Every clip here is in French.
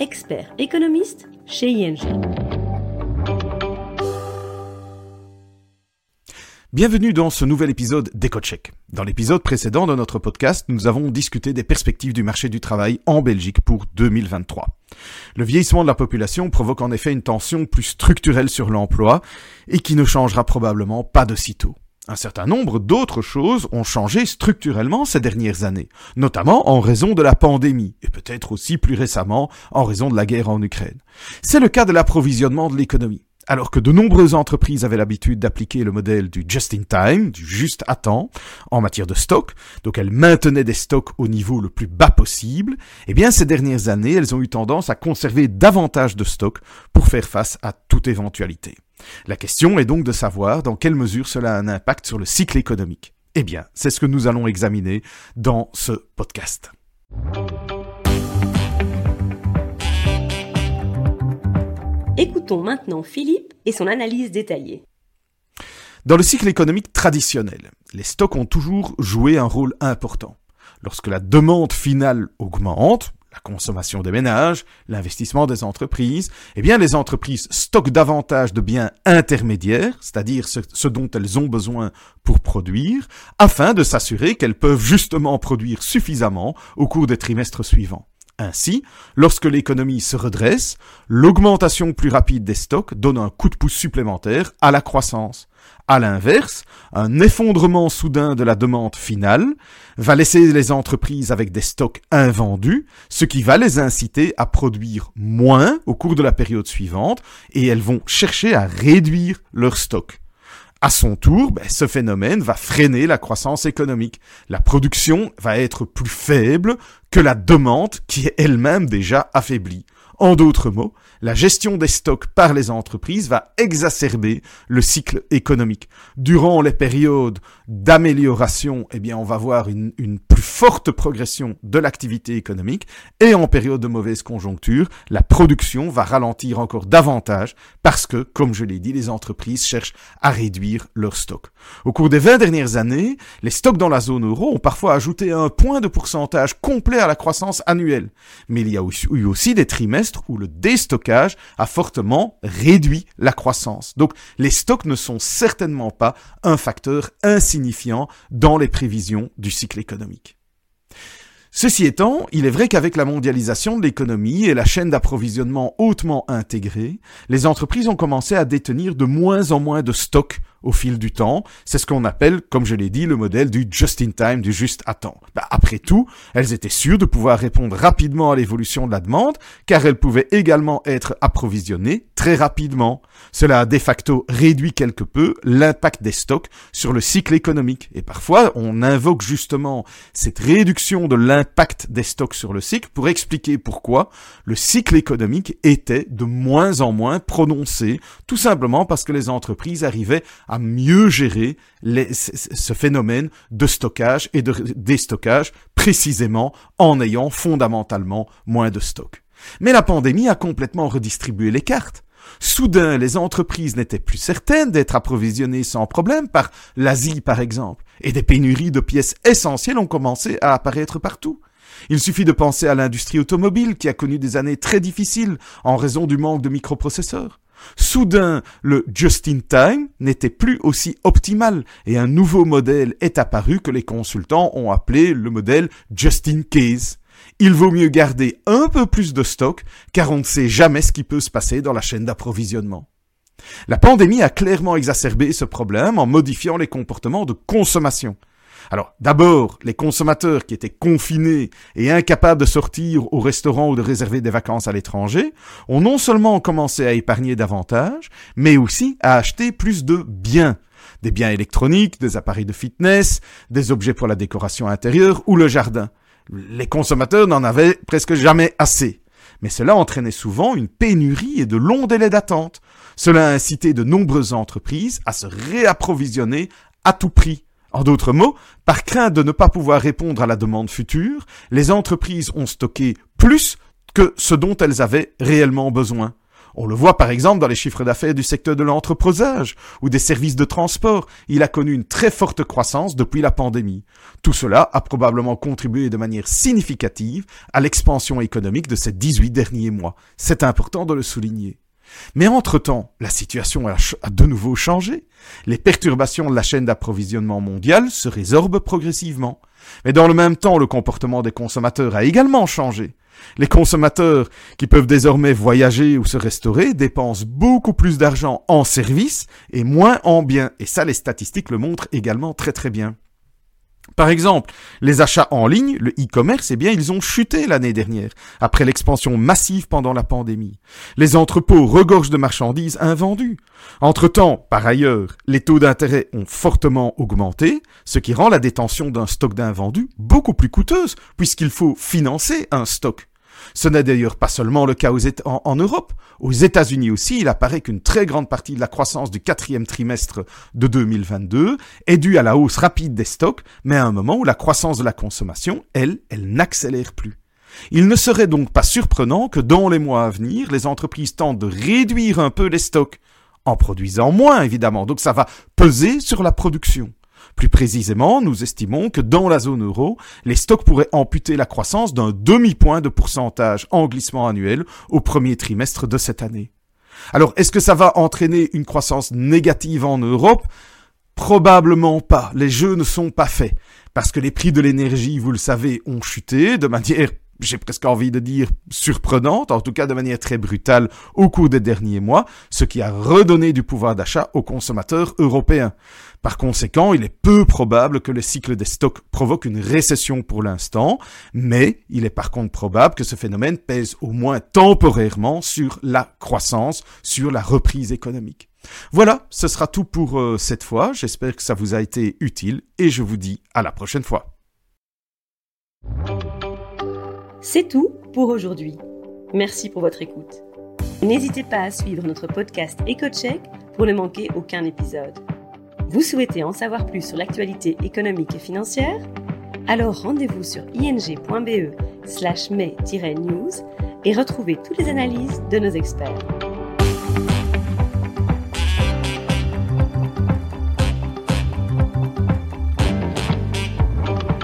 expert économiste chez ING. Bienvenue dans ce nouvel épisode d'EcoCheck. Dans l'épisode précédent de notre podcast, nous avons discuté des perspectives du marché du travail en Belgique pour 2023. Le vieillissement de la population provoque en effet une tension plus structurelle sur l'emploi et qui ne changera probablement pas de sitôt. Un certain nombre d'autres choses ont changé structurellement ces dernières années, notamment en raison de la pandémie, et peut-être aussi plus récemment en raison de la guerre en Ukraine. C'est le cas de l'approvisionnement de l'économie. Alors que de nombreuses entreprises avaient l'habitude d'appliquer le modèle du just-in-time, du juste à temps, en matière de stock, donc elles maintenaient des stocks au niveau le plus bas possible, eh bien ces dernières années, elles ont eu tendance à conserver davantage de stocks pour faire face à toute éventualité. La question est donc de savoir dans quelle mesure cela a un impact sur le cycle économique. Eh bien, c'est ce que nous allons examiner dans ce podcast. Maintenant Philippe et son analyse détaillée. Dans le cycle économique traditionnel, les stocks ont toujours joué un rôle important. Lorsque la demande finale augmente, la consommation des ménages, l'investissement des entreprises, eh bien les entreprises stockent davantage de biens intermédiaires, c'est-à-dire ce, ce, dont elles ont besoin pour produire, afin de s'assurer qu'elles peuvent justement produire suffisamment au cours des trimestres suivants. Ainsi, lorsque l'économie se redresse, l'augmentation plus rapide des stocks donne un coup de pouce supplémentaire à la croissance. À l'inverse, un effondrement soudain de la demande finale va laisser les entreprises avec des stocks invendus, ce qui va les inciter à produire moins au cours de la période suivante, et elles vont chercher à réduire leurs stocks. À son tour, ben, ce phénomène va freiner la croissance économique. La production va être plus faible que la demande qui est elle-même déjà affaiblie. En d'autres mots, la gestion des stocks par les entreprises va exacerber le cycle économique. Durant les périodes d'amélioration, eh bien, on va voir une, une plus forte progression de l'activité économique et en période de mauvaise conjoncture, la production va ralentir encore davantage parce que, comme je l'ai dit, les entreprises cherchent à réduire leurs stocks. Au cours des 20 dernières années, les stocks dans la zone euro ont parfois ajouté un point de pourcentage complet à la croissance annuelle. Mais il y a eu aussi des trimestres où le déstockage a fortement réduit la croissance. Donc les stocks ne sont certainement pas un facteur insignifiant dans les prévisions du cycle économique. Ceci étant, il est vrai qu'avec la mondialisation de l'économie et la chaîne d'approvisionnement hautement intégrée, les entreprises ont commencé à détenir de moins en moins de stocks au fil du temps. C'est ce qu'on appelle, comme je l'ai dit, le modèle du just-in-time, du juste à temps. Bah, après tout, elles étaient sûres de pouvoir répondre rapidement à l'évolution de la demande, car elles pouvaient également être approvisionnées très rapidement. Cela a de facto réduit quelque peu l'impact des stocks sur le cycle économique. Et parfois, on invoque justement cette réduction de l'impact des stocks sur le cycle pour expliquer pourquoi le cycle économique était de moins en moins prononcé, tout simplement parce que les entreprises arrivaient à mieux gérer ce phénomène de stockage et de déstockage précisément en ayant fondamentalement moins de stock. Mais la pandémie a complètement redistribué les cartes. Soudain, les entreprises n'étaient plus certaines d'être approvisionnées sans problème par l'Asie, par exemple, et des pénuries de pièces essentielles ont commencé à apparaître partout. Il suffit de penser à l'industrie automobile qui a connu des années très difficiles en raison du manque de microprocesseurs. Soudain, le just-in-time n'était plus aussi optimal et un nouveau modèle est apparu que les consultants ont appelé le modèle just-in-case. Il vaut mieux garder un peu plus de stock car on ne sait jamais ce qui peut se passer dans la chaîne d'approvisionnement. La pandémie a clairement exacerbé ce problème en modifiant les comportements de consommation. Alors, d'abord, les consommateurs qui étaient confinés et incapables de sortir au restaurant ou de réserver des vacances à l'étranger ont non seulement commencé à épargner davantage, mais aussi à acheter plus de biens. Des biens électroniques, des appareils de fitness, des objets pour la décoration intérieure ou le jardin. Les consommateurs n'en avaient presque jamais assez. Mais cela entraînait souvent une pénurie et de longs délais d'attente. Cela a incité de nombreuses entreprises à se réapprovisionner à tout prix. En d'autres mots, par crainte de ne pas pouvoir répondre à la demande future, les entreprises ont stocké plus que ce dont elles avaient réellement besoin. On le voit par exemple dans les chiffres d'affaires du secteur de l'entreposage ou des services de transport. Il a connu une très forte croissance depuis la pandémie. Tout cela a probablement contribué de manière significative à l'expansion économique de ces 18 derniers mois. C'est important de le souligner. Mais entre-temps, la situation a, de nouveau changé. Les perturbations de la chaîne d'approvisionnement mondiale se résorbent progressivement. Mais dans le même temps, le comportement des consommateurs a également changé. Les consommateurs qui peuvent désormais voyager ou se restaurer dépensent beaucoup plus d'argent en services et moins en biens. Et ça, les statistiques le montrent également très très bien. Par exemple, les achats en ligne, le e-commerce, eh bien, ils ont chuté l'année dernière, après l'expansion massive pendant la pandémie. Les entrepôts regorgent de marchandises invendues. Entre-temps, par ailleurs, les taux d'intérêt ont fortement augmenté, ce qui rend la détention d'un stock d'invendus beaucoup plus coûteuse, puisqu'il faut financer un stock. Ce n'est d'ailleurs pas seulement le cas en, Europe. Aux États-Unis aussi, il apparaît qu'une très grande partie de la croissance du quatrième trimestre de 2022 est due à la hausse rapide des stocks, mais à un moment où la croissance de la consommation, elle, elle n'accélère plus. Il ne serait donc pas surprenant que dans les mois à venir, les entreprises tentent de réduire un peu les stocks, en produisant moins évidemment, donc ça va peser sur la production. Plus précisément, nous estimons que dans la zone euro, les stocks pourraient amputer la croissance d'un demi-point de pourcentage en glissement annuel au premier trimestre de cette année. Alors, est-ce que ça va entraîner une croissance négative en Europe? Probablement pas. Les jeux ne sont pas faits. Parce que les prix de l'énergie, vous le savez, ont chuté de manière j'ai presque envie de dire surprenante, en tout cas de manière très brutale au cours des derniers mois, ce qui a redonné du pouvoir d'achat aux consommateurs européens. Par conséquent, il est peu probable que le cycle des stocks provoque une récession pour l'instant, mais il est par contre probable que ce phénomène pèse au moins temporairement sur la croissance, sur la reprise économique. Voilà, ce sera tout pour euh, cette fois, j'espère que ça vous a été utile et je vous dis à la prochaine fois. C'est tout pour aujourd'hui. Merci pour votre écoute. N'hésitez pas à suivre notre podcast EcoCheck pour ne manquer aucun épisode. Vous souhaitez en savoir plus sur l'actualité économique et financière? Alors rendez-vous sur ing.be slash news et retrouvez toutes les analyses de nos experts.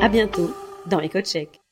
À bientôt dans EcoCheck.